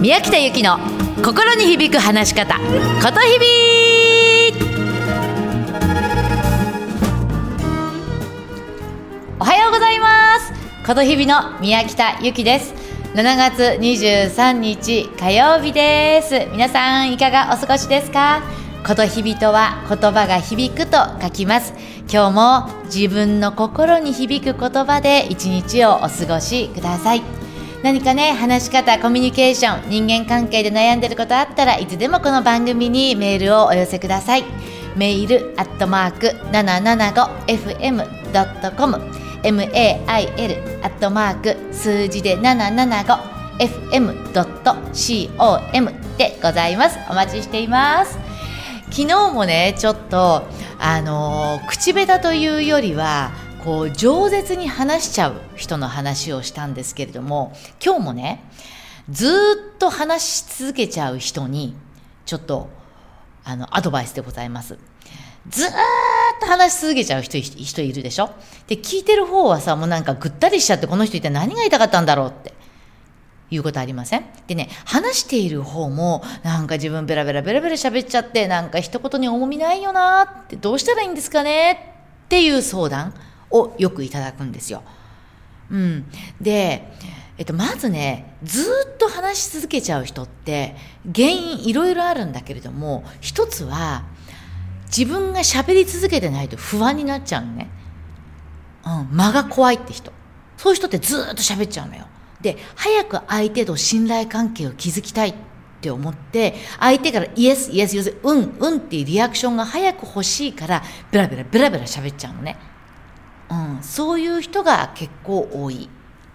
宮北由紀の心に響く話し方ことひびおはようございます。ことひびの宮北由紀です。7月23日火曜日です。皆さんいかがお過ごしですか？ことひびとは言葉が響くと書きます。今日も自分の心に響く言葉で一日をお過ごしください。何かね話し方コミュニケーション人間関係で悩んでることあったらいつでもこの番組にメールをお寄せください。メールアットマーク 775fm.com mail アットマーク数字で 775fm.com でございます。お待ちしています。昨日もねちょっとあの口下手というよりはこう饒舌に話しちゃう人の話をしたんですけれども今日もねずっと話し続けちゃう人にちょっとあのアドバイスでございます。ずーっと話し続けちゃう人人いるでしょ？で聞いてる方はさもうなんかぐったりしちゃってこの人一体何が言いたかったんだろうっていうことありません？でね話している方もなんか自分ベラベラベラベラ喋っちゃってなんか一言に重みないよなってどうしたらいいんですかねっていう相談。をよくいただくんですよ。うん、で、えっと、まずねずっと話し続けちゃう人って原因いろいろあるんだけれども一つは自分が喋り続けてないと不安になっちゃうのね。うん、間が怖いって人。そういう人ってずっと喋っちゃうのよ。で、早く相手と信頼関係を築きたいって思って、相手からイエス、イエス、イエス、うん、うんっていうリアクションが早く欲しいから、ベラベラベラベラ喋っちゃうのね。そういう人が結構多い。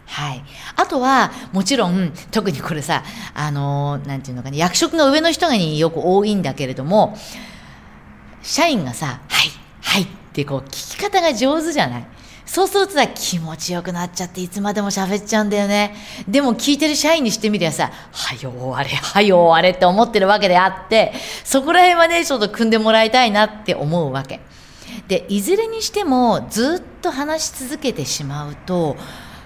はい。あとは、もちろん、特にこれさ、あのー、なんていうのかな、役職の上の人によく多いんだけれども、社員がさ、はい、はいってこう、聞き方が上手じゃないそうするとさ、気持ちよくなっちゃって、いつまでも喋っちゃうんだよね。でも聞いてる社員にしてみりゃさ、はよ終われ、はよ終われって思ってるわけであって、そこら辺はね、ちょっと組んでもらいたいなって思うわけ。で、いずれにしても、ずっと話し続けてしまうと、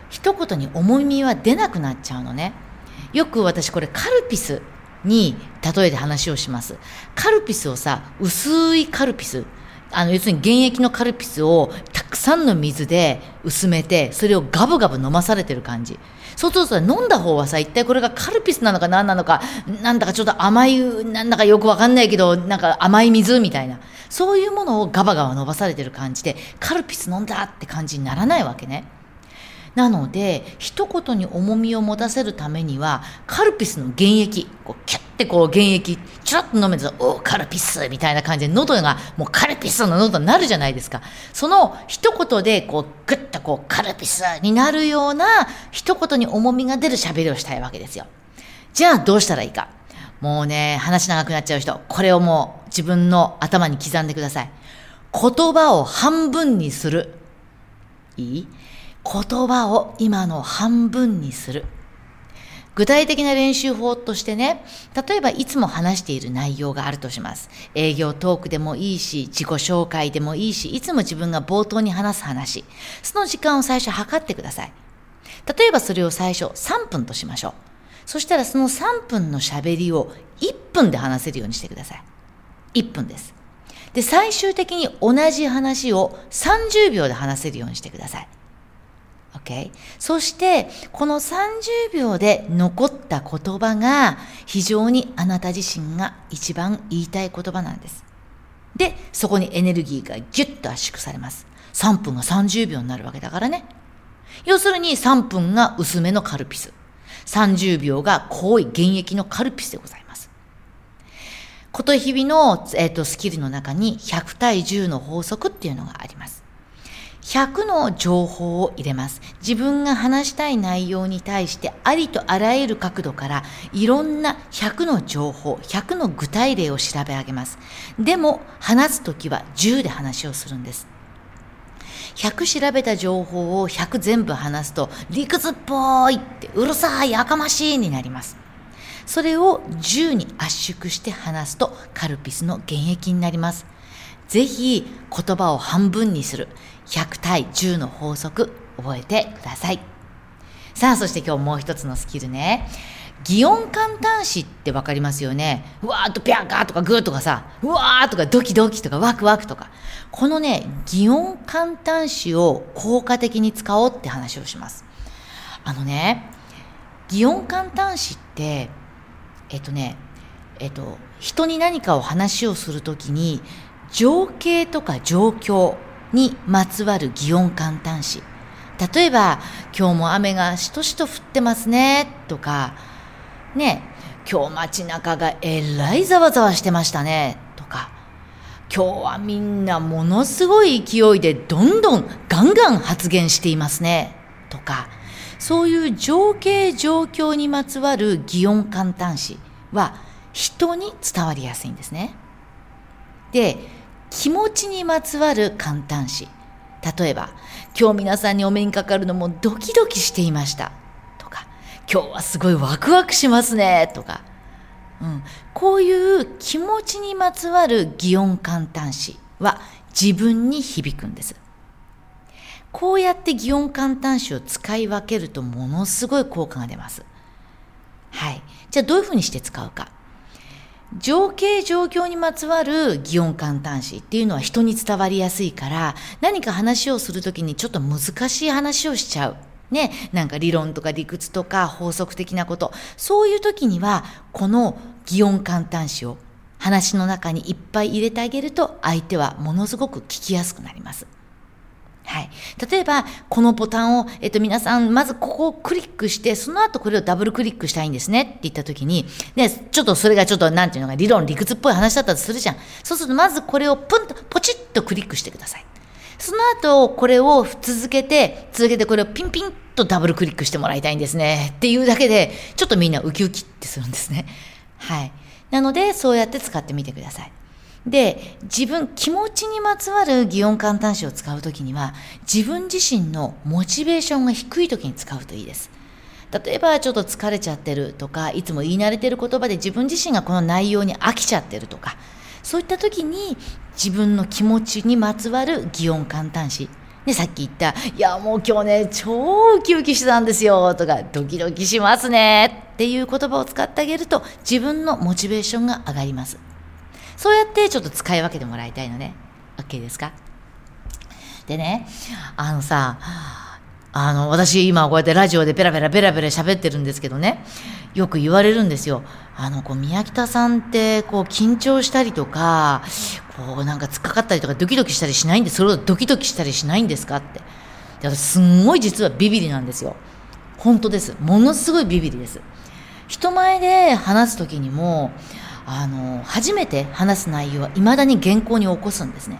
一言に重みは出なくなっちゃうのね。よく私これカルピスに例えて話をします。カルピスをさ、薄いカルピス、あの、要するに原液のカルピスをたくさんの水で薄めて、それをガブガブ飲まされてる感じ。そうすると飲んだ方はさ、一体これがカルピスなのか何なのか、なんだかちょっと甘い、なんだかよくわかんないけど、なんか甘い水みたいな。そういうものをガバガバ飲まされてる感じで、カルピス飲んだって感じにならないわけね。なので、一言に重みを持たせるためには、カルピスの原液、こうキュッてこう原液、ちょっと飲めると、おカルピスみたいな感じで、喉がもうカルピスの喉になるじゃないですか。その一言で、こう、ぐっとこう、カルピスになるような、一言に重みが出る喋りをしたいわけですよ。じゃあ、どうしたらいいか。もうね、話長くなっちゃう人、これをもう自分の頭に刻んでください。言葉を半分にする。いい？言葉を今の半分にする。具体的な練習法としてね、例えばいつも話している内容があるとします。営業トークでもいいし、自己紹介でもいいし、いつも自分が冒頭に話す話。その時間を最初測ってください。例えばそれを最初3分としましょう。そしたらその3分の喋りを1分で話せるようにしてください。1分です。で、最終的に同じ話を30秒で話せるようにしてください。OK? そして、この30秒で残った言葉が非常にあなた自身が一番言いたい言葉なんです。で、そこにエネルギーがギュッと圧縮されます。3分が30秒になるわけだからね。要するに3分が薄めのカルピス。30秒が濃い原液のカルピスでございます。こと日々の、えーと、スキルの中に100対10の法則っていうのがあります。100の情報を入れます。自分が話したい内容に対してありとあらゆる角度からいろんな100の情報、100の具体例を調べ上げます。でも話すときは10で話をするんです。100調べた情報を100全部話すと理屈っぽいってうるさいやかましいになります。それを10に圧縮して話すとカルピスの原液になります。ぜひ言葉を半分にする100対10の法則覚えてください。さあ、そして今日もう一つのスキルね。擬音簡単詞って分かりますよね。うわーっとピャーカーとかグーとかさ、うわーとかドキドキとかワクワクとか。このね、擬音簡単詞を効果的に使おうって話をします。あのね、擬音簡単詞って、えっとね、えっと、人に何かを話をするときに、情景とか状況にまつわる擬音簡単詞。例えば、今日も雨がしとしと降ってますね、とか、ね、今日街中がえらいざわざわしてましたね、とか、今日はみんなものすごい勢いでどんどんガンガン発言していますね、とか、そういう情景状況にまつわる擬音簡単詞は人に伝わりやすいんですね。で、気持ちにまつわる簡単詞。例えば、今日皆さんにお目にかかるのもドキドキしていました。今日はすごいワクワクしますね。とか、うん、こういう気持ちにまつわる擬音簡単詞は自分に響くんです。こうやって擬音簡単詞を使い分けるとものすごい効果が出ます。はい。じゃあどういうふうにして使うか。情景状況にまつわる擬音簡単詞っていうのは人に伝わりやすいから何か話をするときにちょっと難しい話をしちゃう。ね、なんか理論とか理屈とか法則的なこと。そういう時にはこの擬音簡単詞を話の中にいっぱい入れてあげると相手はものすごく聞きやすくなります。はい。例えば、このボタンを、えっと、皆さん、まずここをクリックして、その後これをダブルクリックしたいんですねって言った時に、ね、ちょっとそれがちょっと、なんていうのか、理論、理屈っぽい話だったとするじゃん。そうすると、まずこれをプンと、ポチッとクリックしてください。その後、これを続けて、続けてこれをピンピンとダブルクリックしてもらいたいんですね。っていうだけで、ちょっとみんなウキウキってするんですね。はい。なので、そうやって使ってみてください。で、自分、気持ちにまつわる擬音簡単詞を使うときには、自分自身のモチベーションが低いときに使うといいです。例えば、ちょっと疲れちゃってるとか、いつも言い慣れてる言葉で自分自身がこの内容に飽きちゃってるとか、そういったときに自分の気持ちにまつわる擬音簡単詞。で、さっき言った、いや、もう今日ね、超ウキウキしてたんですよ、とか、ドキドキしますね、っていう言葉を使ってあげると、自分のモチベーションが上がります。そうやってちょっと使い分けてもらいたいのね。OK ですか？でね、あのさ、あの、私今こうやってラジオでペラペラペラペラ喋ってるんですけどね、よく言われるんですよ。あの、こう、宮北さんって、こう、緊張したりとか、こう、なんか突っかかったりとかドキドキしたりしないんで、それをドキドキしたりしないんですかって。で、私すんごい実はビビリなんですよ。本当です。ものすごいビビリです。人前で話す時にも、あの、初めて話す内容は未だに原稿に起こすんですね。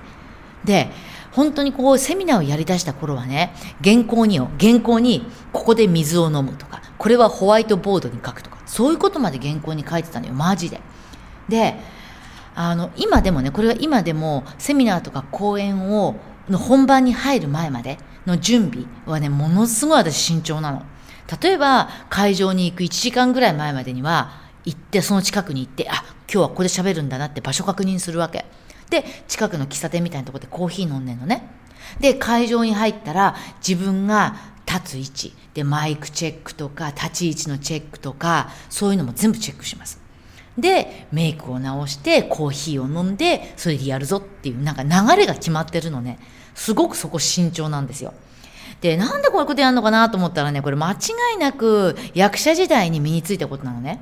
で、本当にこうセミナーをやりだした頃はね、原稿によ、原稿にここで水を飲むとか、これはホワイトボードに書くとか、そういうことまで原稿に書いてたのよ、マジで。で、あの、今でもね、これは今でもセミナーとか講演を、の本番に入る前までの準備はね、ものすごい私慎重なの。例えば、会場に行く1時間ぐらい前までには、行って、その近くに行って、あ、今日はここで喋るんだなって場所確認するわけ。で、近くの喫茶店みたいなとこでコーヒー飲んでんのね。で、会場に入ったら自分が立つ位置、で、マイクチェックとか、立ち位置のチェックとか、そういうのも全部チェックします。で、メイクを直して、コーヒーを飲んで、それでやるぞっていう、なんか流れが決まってるのね。すごくそこ慎重なんですよ。で、なんでこういうことやるのかなと思ったらね、これ間違いなく役者時代に身についたことなのね。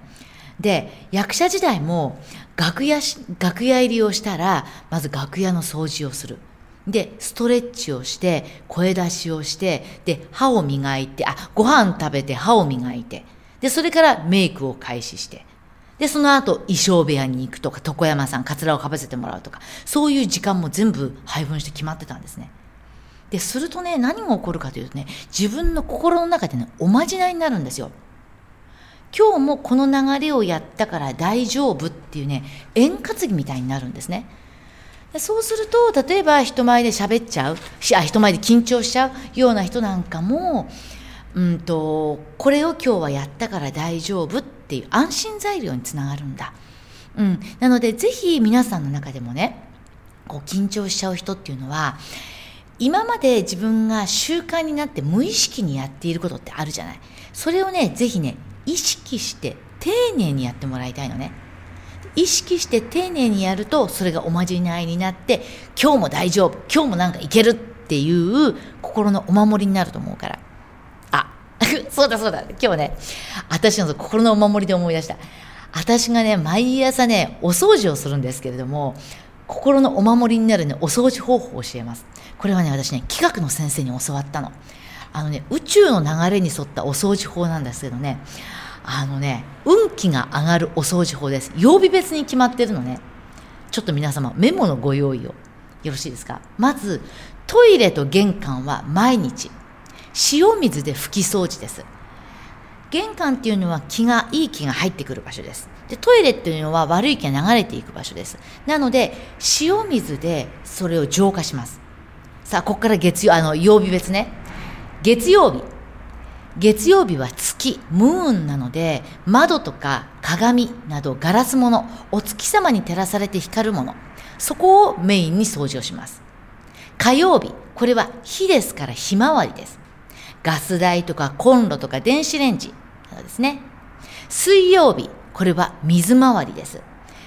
で、役者時代も楽屋楽屋入りをしたら、まず楽屋の掃除をする。で、ストレッチをして、声出しをして、で、歯を磨いて、あ、ご飯食べて歯を磨いて、で、それからメイクを開始して、で、その後、衣装部屋に行くとか、床山さん、カツラをかぶせてもらうとか、そういう時間も全部配分して決まってたんですね。で、するとね、何が起こるかというとね、自分の心の中でね、おまじないになるんですよ。今日もこの流れをやったから大丈夫っていうね円担ぎみたいになるんですね。そうすると例えば人前で喋っちゃうあ人前で緊張しちゃうような人なんかもうんとこれを今日はやったから大丈夫っていう安心材料につながるんだ、うん、なのでぜひ皆さんの中でもねこう緊張しちゃう人っていうのは今まで自分が習慣になって無意識にやっていることってあるじゃない。それをねぜひね意識して丁寧にやってもらいたいのね。意識して丁寧にやるとそれがおまじないになって今日も大丈夫今日もなんかいけるっていう心のお守りになると思うから。あ そうだそうだ。今日ね私の心のお守りで思い出した。私がね毎朝ねお掃除をするんですけれども心のお守りになるねお掃除方法を教えます。これはね私ね企画の先生に教わったの。あのね宇宙の流れに沿ったお掃除法なんですけどねあのね、運気が上がるお掃除法です。曜日別に決まってるのね。ちょっと皆様、メモのご用意を。よろしいですか？まず、トイレと玄関は毎日、塩水で拭き掃除です。玄関っていうのは気が、いい気が入ってくる場所です。で、トイレっていうのは悪い気が流れていく場所です。なので、塩水でそれを浄化します。さあ、ここから月曜、あの、曜日別ね。月曜日。月曜日は月、ムーンなので、窓とか鏡などガラスもの、お月様に照らされて光るもの、そこをメインに掃除をします。火曜日、これは火ですからひまわりです。ガス台とかコンロとか電子レンジなどですね。水曜日、これは水回りです。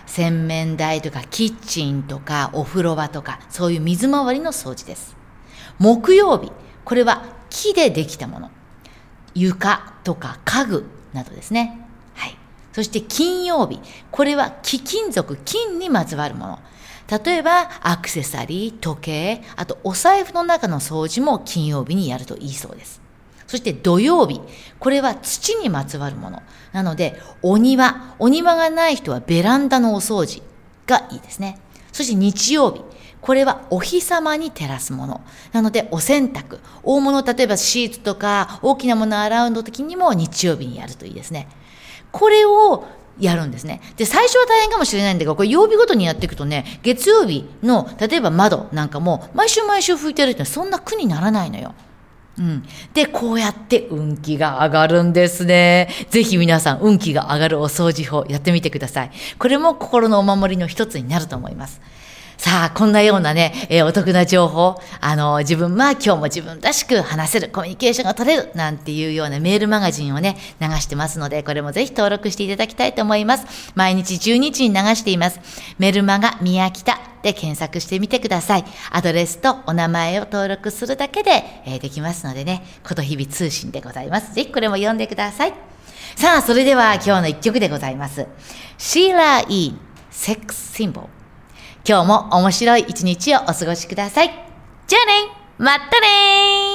洗面台とかキッチンとかお風呂場とかそういう水回りの掃除です。木曜日、これは木でできたもの。床とか家具などですね。はい。そして金曜日。これは貴金属、金にまつわるもの。例えば、アクセサリー、時計、あとお財布の中の掃除も金曜日にやるといいそうです。そして土曜日。これは土にまつわるもの。なので、お庭。お庭がない人はベランダのお掃除がいいですね。そして日曜日。これはお日様に照らすもの。なので、お洗濯。大物、例えばシーツとか大きなものを洗うの時にも日曜日にやるといいですね。これをやるんですね。で、最初は大変かもしれないんだけど、これ曜日ごとにやっていくとね、月曜日の、例えば窓なんかも、毎週毎週拭いてるってそんな苦にならないのよ。うん。で、こうやって運気が上がるんですね。ぜひ皆さん、運気が上がるお掃除法やってみてください。これも心のお守りの一つになると思います。さあ、こんなようなね、えー、お得な情報、あの、自分は今日も自分らしく話せる、コミュニケーションが取れる、なんていうようなメールマガジンをね、流してますので、これもぜひ登録していただきたいと思います。毎日12時に流しています。メルマガ宮北で検索してみてください。アドレスとお名前を登録するだけで、えー、できますのでね、こと日々通信でございます。ぜひこれも読んでください。さあ、それでは今日の一曲でございます。シーラー・イー、セックス・シンボル。今日も面白い一日をお過ごしください。じゃあねまたね